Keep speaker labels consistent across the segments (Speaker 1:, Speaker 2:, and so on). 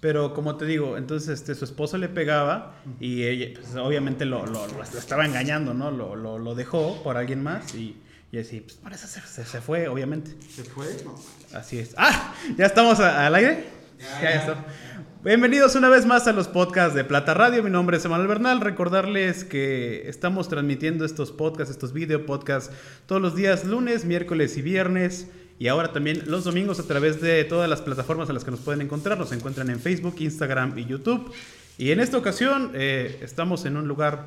Speaker 1: Pero como te digo, entonces este, su esposo le pegaba y ella, pues, obviamente lo, lo, lo estaba engañando, ¿no? Lo, lo, dejó por alguien más y, y así, pues por eso se, se, se fue, obviamente.
Speaker 2: ¿Se fue? No.
Speaker 1: Así es. ¡Ah! ¿Ya estamos a- al aire?
Speaker 2: Ya,
Speaker 1: Ya,
Speaker 2: ya.
Speaker 1: está. Bienvenidos una vez más a los podcasts de Plata Radio. Mi nombre es Emanuel Bernal. Recordarles que estamos transmitiendo estos podcasts, estos video podcasts, todos los días, lunes, miércoles y viernes. Y ahora también los domingos a través de todas las plataformas en las que nos pueden encontrar. Nos encuentran en Facebook, Instagram y YouTube. Y en esta ocasión eh, estamos en un lugar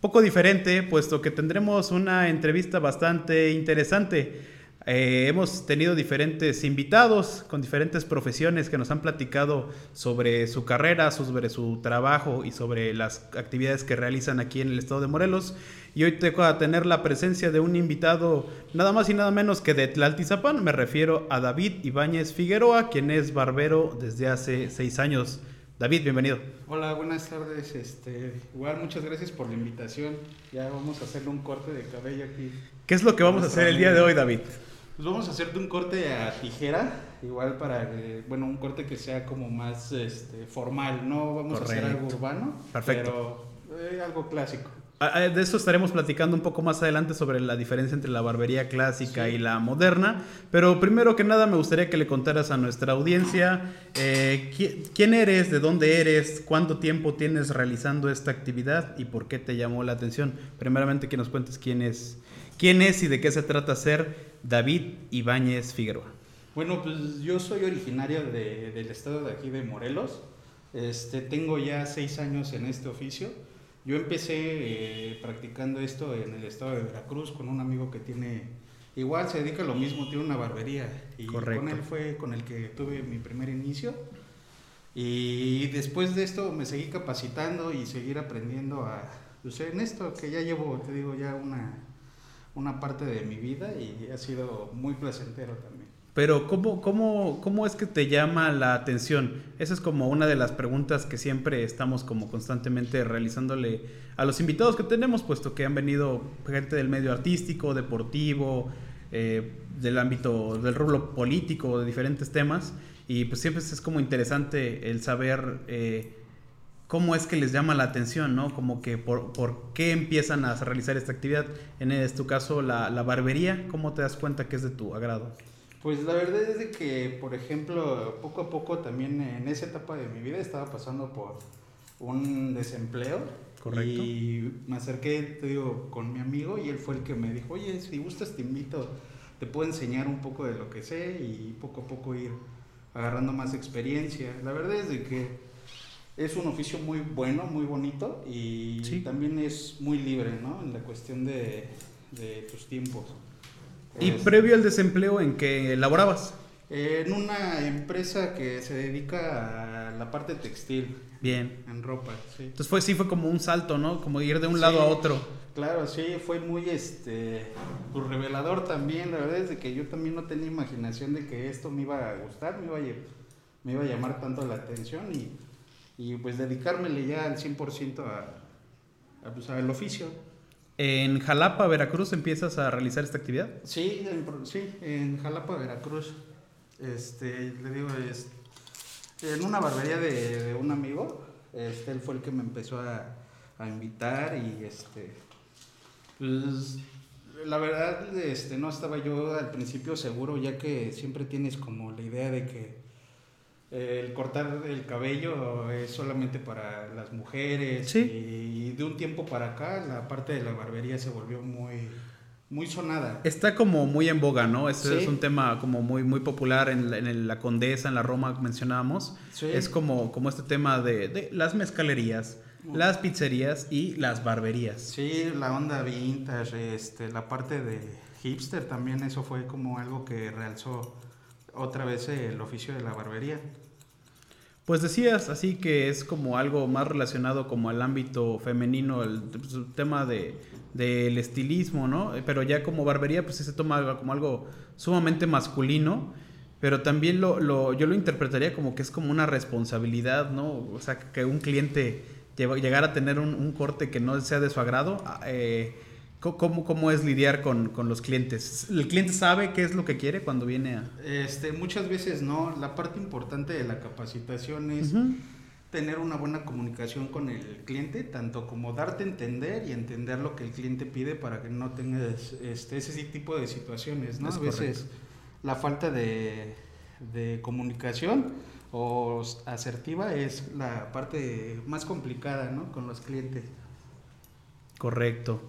Speaker 1: poco diferente, puesto que tendremos una entrevista bastante interesante. Eh, hemos tenido diferentes invitados con diferentes profesiones que nos han platicado sobre su carrera, sobre su trabajo y sobre las actividades que realizan aquí en el estado de Morelos. Y hoy tengo a tener la presencia de un invitado nada más y nada menos que de Tlaltizapán. Me refiero a David Ibáñez Figueroa, quien es barbero desde hace seis años. David, bienvenido.
Speaker 2: Hola, buenas tardes. Este, igual muchas gracias por la invitación. Ya vamos a hacerle un corte de cabello aquí.
Speaker 1: ¿Qué es lo que vamos a hacer el día de hoy, David?
Speaker 2: Pues vamos a hacerte un corte a tijera, igual para que, bueno, un corte que sea como más este, formal, no vamos a hacer algo
Speaker 1: Correcto.
Speaker 2: urbano,
Speaker 1: Perfecto.
Speaker 2: pero eh, algo clásico.
Speaker 1: Ah, ah, De eso estaremos platicando un poco más adelante sobre la diferencia entre la barbería clásica
Speaker 2: Sí.
Speaker 1: y la moderna. Pero primero que nada me gustaría que le contaras a nuestra audiencia eh, qui- quién eres, de dónde eres, cuánto tiempo tienes realizando esta actividad y por qué te llamó la atención. Primeramente que nos cuentes quién es, quién es y de qué se trata ser David Ibáñez Figueroa.
Speaker 2: Bueno, pues yo soy originario de- del estado de aquí de Morelos. Este, tengo ya seis años en este oficio. Yo empecé eh, practicando esto en el estado de Veracruz con un amigo que tiene, igual se dedica a lo mismo, tiene una barbería. Y
Speaker 1: Correcto.
Speaker 2: con él fue con el que tuve mi primer inicio. Y después de esto me seguí capacitando y seguir aprendiendo a, pues, en esto que ya llevo, te digo, ya una, una parte de mi vida y ha sido muy placentero también.
Speaker 1: Pero ¿cómo, cómo, ¿cómo es que te llama la atención? Esa es como una de las preguntas que siempre estamos como constantemente realizándole a los invitados que tenemos, puesto que han venido gente del medio artístico, deportivo, eh, del ámbito del rubro político, de diferentes temas. Y pues siempre es como interesante el saber eh, cómo es que les llama la atención, ¿no? Como que por, por qué empiezan a realizar esta actividad. En este tu caso, la, la barbería, ¿cómo te das cuenta que es de tu agrado?
Speaker 2: Pues la verdad es de que, por ejemplo, poco a poco también en esa etapa de mi vida estaba pasando por un desempleo.
Speaker 1: Correcto.
Speaker 2: Y me acerqué, te digo, con mi amigo y él fue el que me dijo, oye, si gustas te invito, te puedo enseñar un poco de lo que sé y poco a poco ir agarrando más experiencia. La verdad es de que es un oficio muy bueno, muy bonito y
Speaker 1: Sí.
Speaker 2: también es muy libre, ¿no? En la cuestión de, de tus tiempos.
Speaker 1: Y
Speaker 2: Es-
Speaker 1: previo al desempleo, ¿en qué laborabas?
Speaker 2: en una empresa que se dedica a la parte textil,
Speaker 1: Bien.
Speaker 2: en ropa, sí.
Speaker 1: Entonces fue, sí fue como un salto, ¿no? Como ir de un
Speaker 2: Sí.
Speaker 1: lado a otro.
Speaker 2: Claro, sí, fue muy este pues, revelador también, la verdad es de que yo también no tenía imaginación de que esto me iba a gustar, me iba a, me iba a llamar tanto la atención y, y pues dedicármele ya al 100% a, a, pues, al oficio.
Speaker 1: En Jalapa, Veracruz, empiezas a realizar esta actividad.
Speaker 2: Sí, en, sí, en Jalapa, Veracruz. Este, le digo, es, en una barbería de, de un amigo, este, él fue el que me empezó a, a invitar y este, pues, la verdad, este, no estaba yo al principio seguro, ya que siempre tienes como la idea de que el cortar el cabello es solamente para las mujeres
Speaker 1: Sí.
Speaker 2: y, de un tiempo para acá la parte de la barbería se volvió muy, muy sonada.
Speaker 1: Está como muy en boga, ¿no? Ese
Speaker 2: Sí.
Speaker 1: es un tema como muy, muy popular en, la- en la Condesa, en la Roma que mencionábamos.
Speaker 2: Sí.
Speaker 1: Es como, como este tema de, de las mezcalerías, las pizzerías y las barberías.
Speaker 2: Sí, la onda vintage, este, la parte de hipster también, eso fue como algo que realzó otra vez el oficio de la barbería.
Speaker 1: Pues decías así que es como algo más relacionado como al ámbito femenino, el, pues, tema de del estilismo, ¿no? Eh, Pero ya como barbería pues sí se toma como algo sumamente masculino, pero también lo, lo- yo lo interpretaría como que es como una responsabilidad, ¿no? O sea, que un cliente llegara a tener un, un corte que no sea de su agrado, ah, eh, ¿Cómo, ¿Cómo, es lidiar con, con, los clientes? ¿El cliente sabe qué es lo que quiere cuando viene a...?
Speaker 2: Este, muchas veces no. La parte importante de la capacitación es tener una buena comunicación con el cliente, tanto como darte a entender y entender lo que el cliente pide para que no tengas este, ese tipo de situaciones, ¿no? a veces la falta de, de comunicación o asertiva es la parte más complicada, ¿no? Con los clientes.
Speaker 1: Correcto.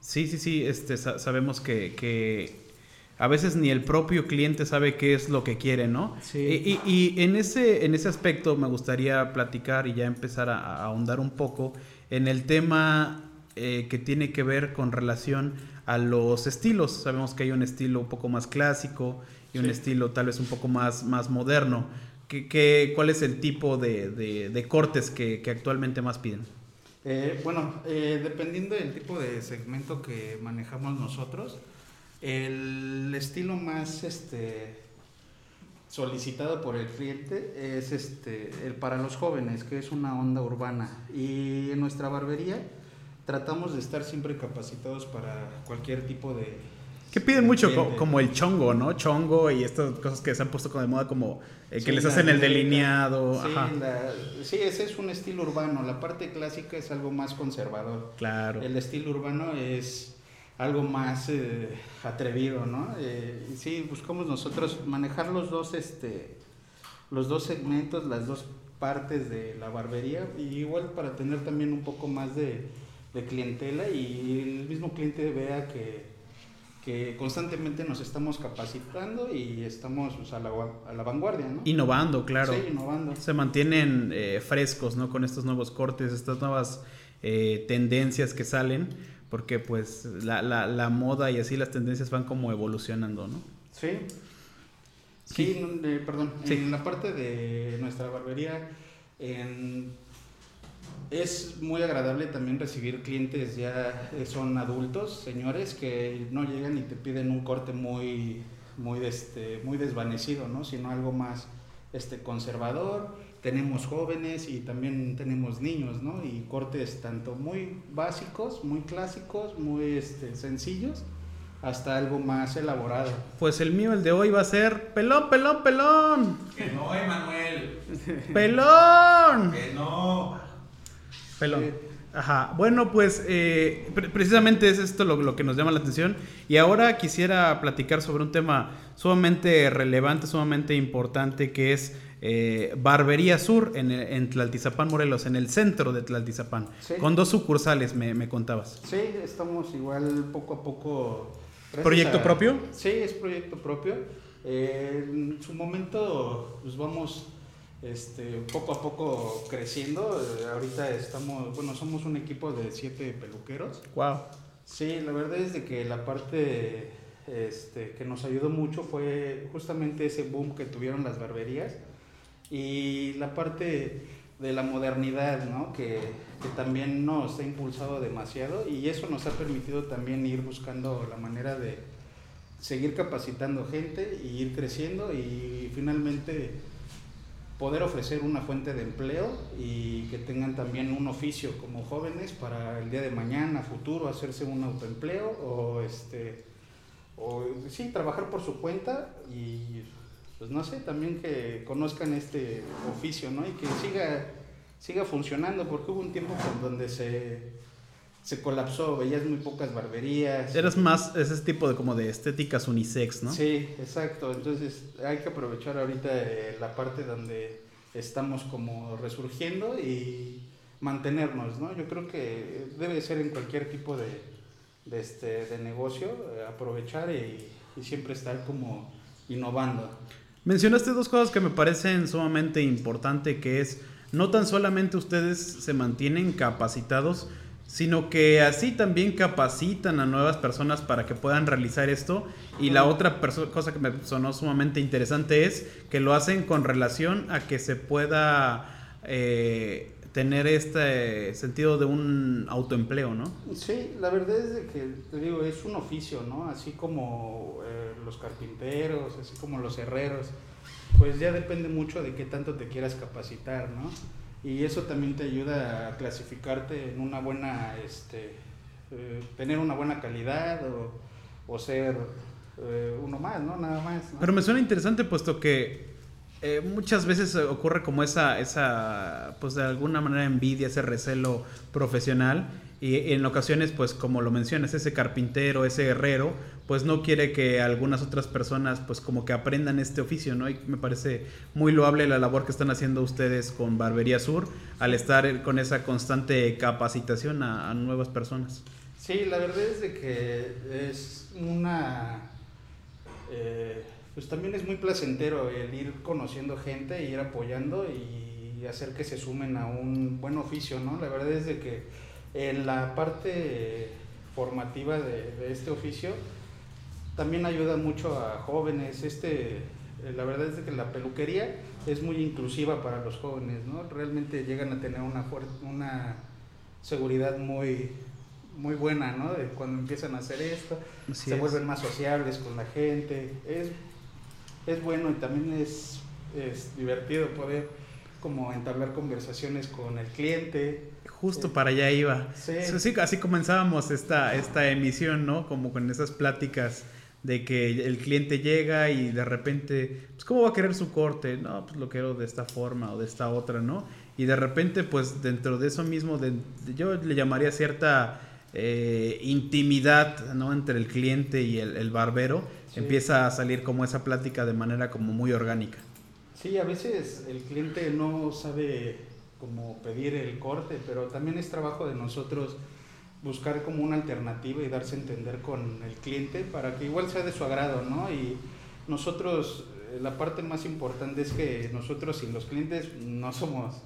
Speaker 1: Sí, sí, sí, este, sabemos que, a veces ni el propio cliente sabe qué es lo que quiere, ¿no? Sí. Y, en, ese, en ese aspecto me gustaría platicar y ya empezar a, ahondar un poco en el tema eh, que tiene que ver con relación a los estilos. Sabemos que hay un estilo un poco más clásico y un estilo tal vez un poco más, más moderno. ¿Qué, qué, cuál es el tipo de, cortes que actualmente más piden?
Speaker 2: Eh, bueno, eh, dependiendo del tipo de segmento que manejamos nosotros, el estilo más este, solicitado por el cliente es este, el para los jóvenes, que es una onda urbana. Y en nuestra barbería tratamos de estar siempre capacitados para cualquier tipo de,
Speaker 1: que piden mucho como, el chongo, ¿no? Chongo y estas cosas que se han puesto de moda como eh, que les hacen el delineado.
Speaker 2: Sí, ese es un estilo urbano. La parte clásica es algo más conservador.
Speaker 1: Claro.
Speaker 2: El estilo urbano es algo más eh, atrevido, ¿no? Eh, sí, buscamos nosotros manejar los dos, este, los dos segmentos, las dos partes de la barbería, y igual para tener también un poco más de, de clientela y el mismo cliente vea que que constantemente nos estamos capacitando y estamos pues, a, la, a, la, vanguardia, ¿no?
Speaker 1: Innovando, claro.
Speaker 2: Sí, innovando.
Speaker 1: Se mantienen eh, frescos, ¿no? Con estos nuevos cortes, estas nuevas eh, tendencias que salen, porque pues la, la, la, moda y así las tendencias van como evolucionando, ¿no?
Speaker 2: Sí. Sí, eh, perdón. En la parte de nuestra barbería, en es muy agradable también recibir clientes ya eh, son adultos, señores, que no llegan y te piden un corte muy, muy, este, muy desvanecido, ¿no? sino algo más este, conservador. Tenemos jóvenes y también tenemos niños, ¿no? Y cortes tanto muy básicos, muy clásicos, muy este, sencillos, hasta algo más elaborado.
Speaker 1: Pues el mío, el de hoy, va a ser pelón, pelón, pelón.
Speaker 3: Que no, Emanuel.
Speaker 1: pelón.
Speaker 3: Que no.
Speaker 1: Pelón. Ajá. Bueno, pues eh, precisamente es esto lo, que nos llama la atención. Y ahora quisiera platicar sobre un tema sumamente relevante, sumamente importante, que es eh, Barbería Sur en, en, Tlaltizapán, Morelos, en el centro de Tlaltizapán. Con dos sucursales, me, contabas.
Speaker 2: Sí, estamos igual poco a poco.
Speaker 1: ¿Proyecto propio?
Speaker 2: Sí, es proyecto propio. Eh, en su momento, pues vamos este, poco a poco creciendo. Eh, ahorita estamos, bueno, somos un equipo de siete peluqueros.
Speaker 1: Wow.
Speaker 2: Sí, la verdad es de que la parte este, que nos ayudó mucho fue justamente ese boom que tuvieron las barberías y la parte de la modernidad, ¿no? Que, que también nos ha impulsado demasiado y eso nos ha permitido también ir buscando la manera de seguir capacitando gente y ir creciendo y finalmente poder ofrecer una fuente de empleo y que tengan también un oficio como jóvenes para el día de mañana, futuro, hacerse un autoempleo o este o sí, trabajar por su cuenta y pues no sé, también que conozcan este oficio, ¿no? Y que siga siga funcionando porque hubo un tiempo donde se se colapsó, veías muy pocas barberías.
Speaker 1: Eras más ese tipo de como de estéticas unisex, ¿no?
Speaker 2: Sí, exacto. Entonces hay que aprovechar ahorita eh, la parte donde estamos como resurgiendo y mantenernos, ¿no? Yo creo que debe ser en cualquier tipo de, de, este, de negocio, eh, aprovechar y, y siempre estar como innovando.
Speaker 1: Mencionaste dos cosas que me parecen sumamente importantes, que es no tan solamente ustedes se mantienen capacitados, sino que así también capacitan a nuevas personas para que puedan realizar esto. Y la otra cosa que me sonó sumamente interesante es que lo hacen con relación a que se pueda eh, tener este sentido de un autoempleo, ¿no?
Speaker 2: Sí, la verdad es que, te digo, es un oficio, ¿no? Así como eh, los carpinteros, así como los herreros, pues ya depende mucho de qué tanto te quieras capacitar, ¿no? Y eso también te ayuda a clasificarte en una buena este eh, tener una buena calidad o, o ser eh, uno más, ¿no? Nada más.
Speaker 1: Pero me suena interesante puesto que eh, muchas veces ocurre como esa, esa, pues de alguna manera envidia, ese recelo profesional y en ocasiones, pues como lo mencionas, ese carpintero, ese herrero, pues no quiere que algunas otras personas, pues como que aprendan este oficio, ¿no? Y me parece muy loable la labor que están haciendo ustedes con Barbería Sur al estar con esa constante capacitación a, nuevas personas.
Speaker 2: Sí, la verdad es de que es una... eh, pues también es muy placentero el ir conociendo gente, ir apoyando y hacer que se sumen a un buen oficio, ¿no? La verdad es de que en la parte formativa de, de este oficio también ayuda mucho a jóvenes. Este, eh, la verdad es que la peluquería es muy inclusiva para los jóvenes, ¿no? Realmente llegan a tener una, una seguridad muy, muy buena, ¿no? De cuando empiezan a hacer esto,
Speaker 1: Así
Speaker 2: se
Speaker 1: es.
Speaker 2: vuelven más sociables con la gente. Es, es bueno y también es, es divertido poder como entablar conversaciones con el cliente.
Speaker 1: Justo
Speaker 2: Sí.
Speaker 1: para allá iba.
Speaker 2: Sí.
Speaker 1: Sí, sí, así comenzábamos esta, esta emisión, ¿no? Como con esas pláticas de que el cliente llega y de repente, pues, ¿cómo va a querer su corte? No, pues lo quiero de esta forma o de esta otra, ¿no? Y de repente, pues dentro de eso mismo, de- yo le llamaría cierta eh, intimidad, ¿no? Entre el cliente y el, el barbero,
Speaker 2: Sí.
Speaker 1: empieza a salir como esa plática de manera como muy orgánica.
Speaker 2: Sí, a veces el cliente no sabe cómo pedir el corte, pero también es trabajo de nosotros buscar como una alternativa y darse a entender con el cliente para que igual sea de su agrado, ¿no? Y nosotros, eh, la parte más importante es que nosotros sin los clientes no somos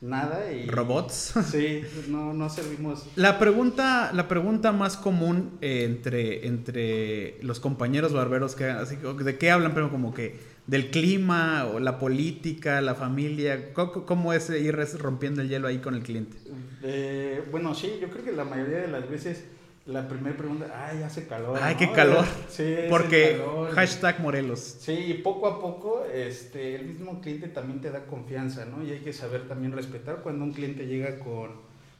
Speaker 2: nada y...
Speaker 1: ¿Robots?
Speaker 2: Sí, no, no servimos...
Speaker 1: La pregunta, la pregunta más común eh, entre, entre los compañeros barberos, que, así, ¿de qué hablan? Pero como que del clima o la política, la familia, ¿cómo, cómo es ir rompiendo el hielo ahí con el cliente?
Speaker 2: Eh, bueno, sí, yo creo que la mayoría de las veces la primera pregunta, ay, hace calor.
Speaker 1: Ay,
Speaker 2: ¿no?
Speaker 1: qué calor.
Speaker 2: Sí,
Speaker 1: Porque
Speaker 2: calor.
Speaker 1: hashtag Morelos.
Speaker 2: Sí, y poco a poco este, el mismo cliente también te da confianza, ¿no? Y hay que saber también respetar cuando un cliente llega con,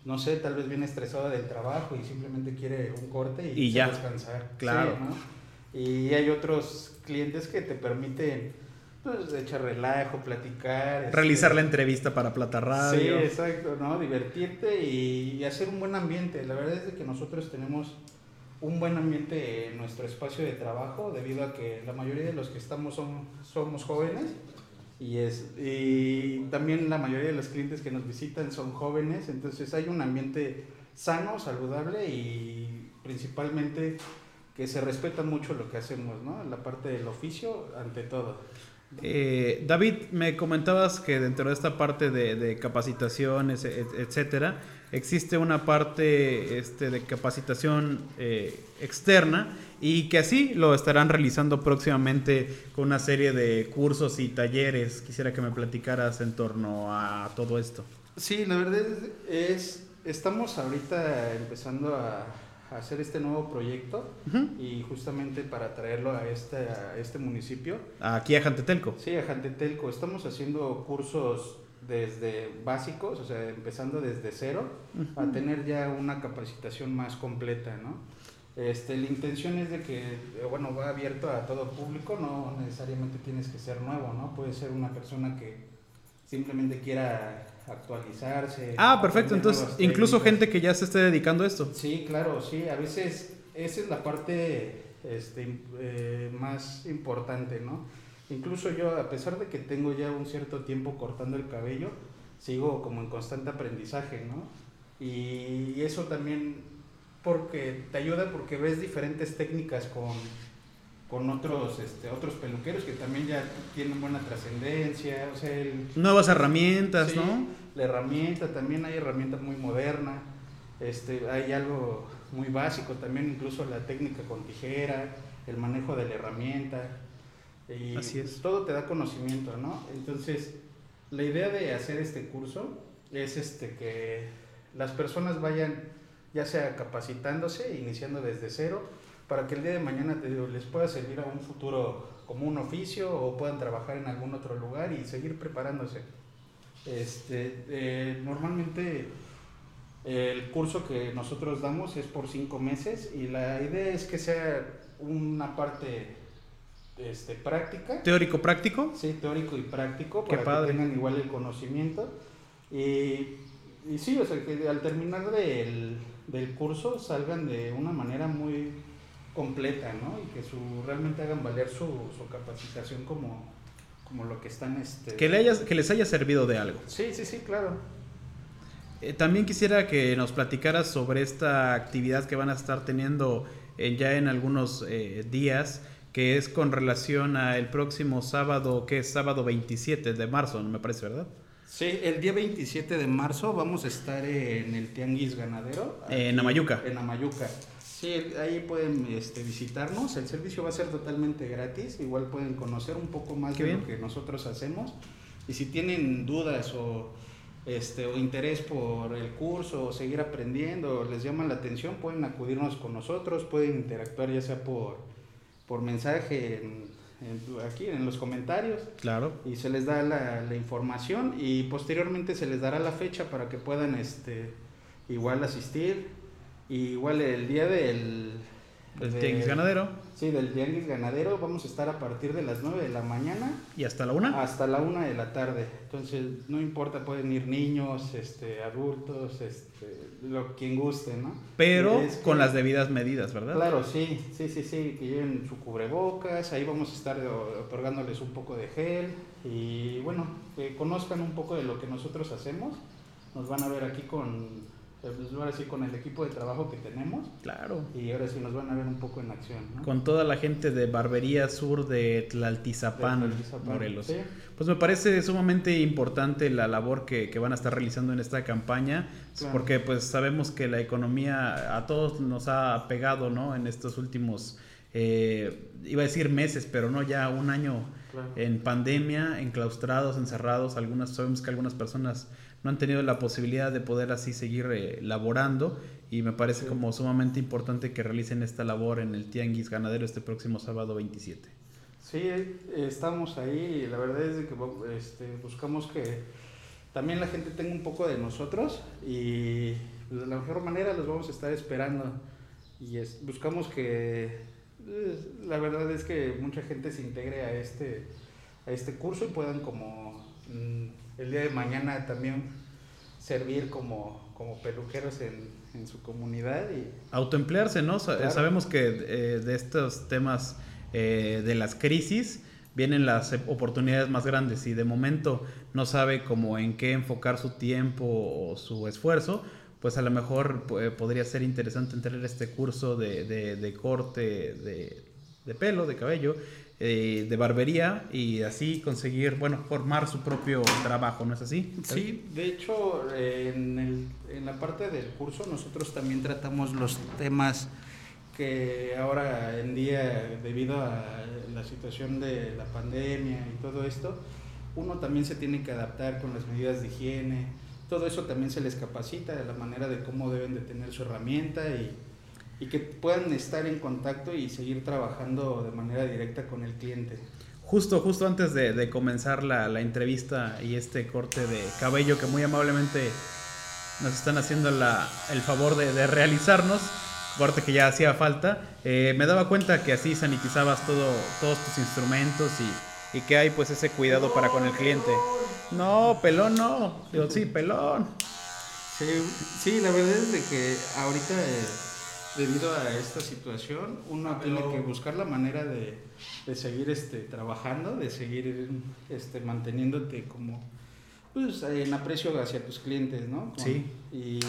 Speaker 2: no sé, tal vez viene estresado del trabajo y simplemente quiere un corte y,
Speaker 1: Y ya.
Speaker 2: descansar.
Speaker 1: Claro.
Speaker 2: Sí, ¿no? Y hay otros clientes que te permiten, pues, echar relajo, platicar. este,
Speaker 1: Realizar la entrevista para Plata
Speaker 2: Sí,
Speaker 1: Radio.
Speaker 2: exacto, ¿no? Divertirte y, y hacer un buen ambiente. La verdad es que nosotros tenemos un buen ambiente en nuestro espacio de trabajo debido a que la mayoría de los que estamos son, somos jóvenes y, es, y también la mayoría de los clientes que nos visitan son jóvenes, entonces hay un ambiente sano, saludable y principalmente que se respeta mucho lo que hacemos, ¿no? La parte del oficio ante todo.
Speaker 1: Eh, David, me comentabas que dentro de esta parte de, de capacitaciones, et- etcétera, existe una parte este, de capacitación eh, externa y que así lo estarán realizando próximamente con una serie de cursos y talleres. Quisiera que me platicaras en torno a todo esto.
Speaker 2: Sí, la verdad es, es- estamos ahorita empezando a, a hacer este nuevo proyecto y justamente para traerlo a este, a este municipio.
Speaker 1: Aquí a Jantetelco.
Speaker 2: Sí, a Jantetelco, estamos haciendo cursos desde básicos, o sea, empezando desde cero, a tener ya una capacitación más completa, ¿no? Este, la intención es de que, eh, bueno, va abierto a todo público, no necesariamente tienes que ser nuevo, ¿no? Puede ser una persona que simplemente quiera actualizarse.
Speaker 1: Ah, perfecto. Entonces, incluso gente que ya se esté dedicando a esto.
Speaker 2: Sí, claro, sí. A veces esa es la parte este, eh, más importante, ¿no? Incluso yo, a pesar de que tengo ya un cierto tiempo cortando el cabello, sigo como en constante aprendizaje, ¿no? Y eso también porque te ayuda porque ves diferentes técnicas con, con otros, este, otros peluqueros que también ya tienen buena trascendencia, o sea, el,
Speaker 1: Nuevas herramientas,
Speaker 2: Sí,
Speaker 1: ¿no?
Speaker 2: La herramienta, también hay herramientas muy moderna, este, hay algo muy básico, también incluso la técnica con tijera, el manejo de la herramienta, y
Speaker 1: Así es.
Speaker 2: todo te da conocimiento, ¿no? Entonces, la idea de hacer este curso es este, que las personas vayan ya sea capacitándose, iniciando desde cero, para que el día de mañana te digo, les pueda servir a un futuro como un oficio o puedan trabajar en algún otro lugar y seguir preparándose. Este, eh, normalmente El curso que nosotros damos es por cinco meses y la idea es que sea una parte este, práctica.
Speaker 1: Teórico práctico.
Speaker 2: Sí, teórico y práctico,
Speaker 1: Qué
Speaker 2: para
Speaker 1: padre.
Speaker 2: que tengan igual el conocimiento. Y, y sí, o sea, que al terminar del, del curso salgan de una manera muy completa, ¿no? Y que su, realmente hagan valer su, su capacitación como, como lo que están... Este...
Speaker 1: Que, le hayas- que les haya servido de algo.
Speaker 2: Sí, sí, sí, claro.
Speaker 1: Eh, también quisiera que nos platicaras sobre esta actividad que van a estar teniendo eh, ya en algunos eh, días, que es con relación al próximo sábado, que es sábado 27 de marzo, ¿no me parece, verdad?
Speaker 2: Sí, el día 27 de marzo vamos a estar en el Tianguis Ganadero.
Speaker 1: En Amayuca.
Speaker 2: En Amayuca. Sí, ahí pueden este, visitarnos. El servicio va a ser totalmente gratis. Igual pueden conocer un poco más
Speaker 1: Qué
Speaker 2: de
Speaker 1: bien.
Speaker 2: lo que nosotros hacemos. Y si tienen dudas o, este, o interés por el curso o seguir aprendiendo o les llama la atención, pueden acudirnos con nosotros. Pueden interactuar ya sea por, por mensaje en- en- aquí en los comentarios
Speaker 1: Claro.
Speaker 2: y se les da la, la información y posteriormente se les dará la fecha para que puedan este igual asistir y igual el día del
Speaker 1: El
Speaker 2: de-
Speaker 1: tianguis ganadero.
Speaker 2: sí del tianguis ganadero vamos a estar a partir de las 9 de la mañana
Speaker 1: ¿Y hasta la una?
Speaker 2: hasta la 1 de la tarde entonces no importa pueden ir niños este adultos este lo quien guste no
Speaker 1: Pero
Speaker 2: Es que-
Speaker 1: con las debidas medidas, ¿verdad?
Speaker 2: Claro, sí, sí, sí, sí, que lleven su cubrebocas, ahí vamos a estar o- otorgándoles un poco de gel y bueno, que conozcan un poco de lo que nosotros hacemos. Nos van a ver aquí con, eh, pues ahora sí, con el equipo de trabajo que tenemos
Speaker 1: Claro.
Speaker 2: y ahora sí nos van a ver un poco en acción. ¿no?
Speaker 1: Con toda la gente de Barbería Sur de Tlaltizapán,
Speaker 2: De Tlaltizapán,
Speaker 1: Morelos.
Speaker 2: sí.
Speaker 1: Pues me parece sumamente importante la labor que, que van a estar realizando en esta campaña,
Speaker 2: Claro.
Speaker 1: porque pues sabemos que la economía a todos nos ha pegado, ¿no? En estos últimos, eh, iba a decir meses, pero no ya un año
Speaker 2: Claro.
Speaker 1: en pandemia, enclaustrados, encerrados. Algunas sabemos que algunas personas no han tenido la posibilidad de poder así seguir eh, laborando y me parece
Speaker 2: Sí.
Speaker 1: como sumamente importante que realicen esta labor en el Tianguis Ganadero este próximo sábado 27.
Speaker 2: Sí, eh, estamos ahí y la verdad es que este, buscamos que también la gente tenga un poco de nosotros y pues, de la mejor manera los vamos a estar esperando y es- buscamos que eh, la verdad es que mucha gente se integre a este a este curso y puedan como mm, el día de mañana también servir como, como peluqueros en, en su comunidad y
Speaker 1: Autoemplearse, ¿no?
Speaker 2: Claro.
Speaker 1: Sabemos que eh, de estos temas eh, de las crisis vienen las eh, oportunidades más grandes y de momento no sabe cómo en qué enfocar su tiempo o su esfuerzo, pues a lo mejor eh, podría ser interesante entrar a este curso de, de- de corte de, de pelo, de cabello, eh, de barbería y así conseguir, bueno, formar su propio trabajo, ¿no es así?
Speaker 2: Sí, de hecho, en, el- en la parte del curso nosotros también tratamos los temas que ahora en día, debido a la situación de la pandemia y todo esto, uno también se tiene que adaptar con las medidas de higiene. Todo eso también se les capacita de la manera de cómo deben de tener su herramienta y, y que puedan estar en contacto y seguir trabajando de manera directa con el cliente.
Speaker 1: Justo, justo antes de, de comenzar la, la entrevista y este corte de cabello que muy amablemente nos están haciendo la- el favor de, de realizarnos, corte que ya hacía falta, eh, me daba cuenta que así sanitizabas todo, todos tus instrumentos y, y que hay pues ese cuidado para con el cliente. No, pelón no. Digo, sí, pelón.
Speaker 2: Sí, sí, la verdad es de que ahorita, eh, debido a esta situación, uno
Speaker 3: Ah,
Speaker 2: tiene que buscar la manera de, de seguir este, trabajando, de seguir este, manteniéndote como pues, en aprecio hacia tus clientes, ¿no? Con-
Speaker 1: Sí.
Speaker 2: Y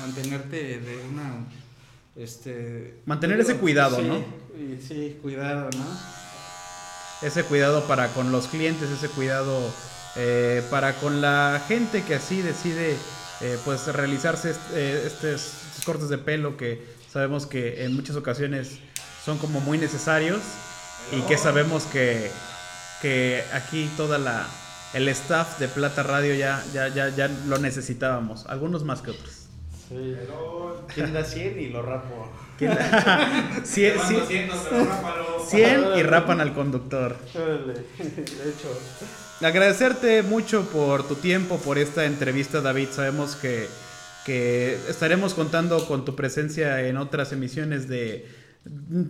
Speaker 2: mantenerte de una... Este,
Speaker 1: Mantener ese cuidado,
Speaker 2: sí,
Speaker 1: ¿no?
Speaker 2: y sí, cuidado, ¿no?
Speaker 1: ese cuidado para con los clientes, ese cuidado eh, para con la gente que así decide eh, pues realizarse eh, estos, estos cortes de pelo que sabemos que en muchas ocasiones son como muy necesarios y que sabemos que, que aquí toda la el staff de Plata Radio ya, ya, ya, ya lo necesitábamos, algunos más que otros.
Speaker 2: Sí.
Speaker 3: Pero.
Speaker 2: ¿Quién da 100 y lo rapo?
Speaker 1: ¿Quién- cien-
Speaker 3: 200, pero rápalo.
Speaker 1: 100 y rapan al conductor.
Speaker 2: De hecho,
Speaker 1: Agradecerte mucho por tu tiempo, por esta entrevista, David. Sabemos que, que estaremos contando con tu presencia en otras emisiones de,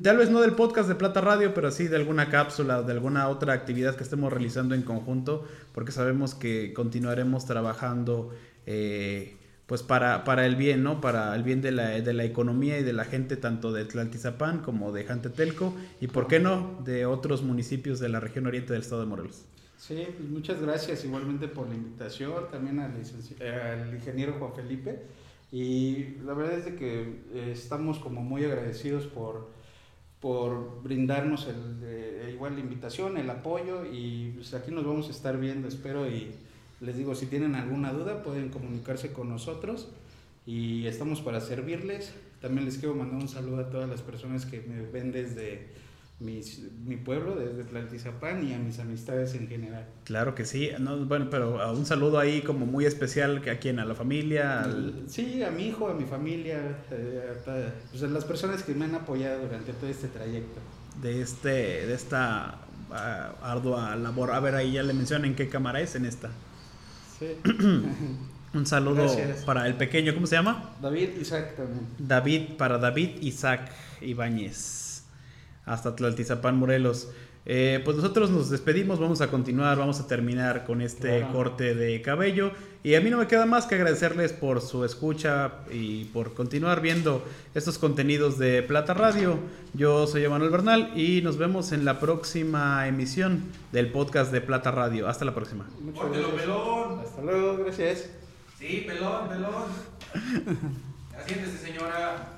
Speaker 1: tal vez no del podcast de Plata Radio, pero sí de alguna cápsula, de alguna otra actividad que estemos realizando en conjunto, porque sabemos que continuaremos trabajando. Eh, pues para, para el bien, ¿no? Para el bien de la, de la economía y de la gente tanto de Tlaltizapán como de Jantetelco y, ¿por qué no?, de otros municipios de la región oriente del estado de Morelos.
Speaker 2: Sí, pues muchas gracias igualmente por la invitación, también al, ingeniero Juan Felipe. Y la verdad es de que eh, estamos como muy agradecidos por, por brindarnos el, eh, igual la invitación, el apoyo y pues aquí nos vamos a estar viendo, espero y les digo, si tienen alguna duda pueden comunicarse con nosotros y estamos para servirles. También les quiero mandar un saludo a todas las personas que me ven desde mi pueblo, desde Tlaltizapán y a mis amistades en general.
Speaker 1: Claro que sí, no, bueno, pero un saludo ahí como muy especial a quién, a la familia.
Speaker 2: Sí, a mi hijo, a mi familia, eh, a, pues a las personas que me han apoyado durante todo este trayecto.
Speaker 1: De, este, de esta ah, ardua labor. A ver, ahí ya le mencionan en qué cámara es en esta. Un saludo para el pequeño, ¿cómo se llama?
Speaker 2: David Isaac también.
Speaker 1: David, para David Isaac Ibáñez. Hasta Tlaltizapán, Morelos. Eh, pues nosotros nos despedimos, vamos a continuar, vamos a terminar con este corte de cabello. Y a mí no me queda más que agradecerles por su escucha y por continuar viendo estos contenidos de Plata Radio. Yo soy Emanuel Bernal y nos vemos en la próxima emisión del podcast de Plata Radio. Hasta la próxima.
Speaker 3: pelón.
Speaker 2: Hasta luego, gracias.
Speaker 3: Sí, pelón, pelón. Asiéntese, señora.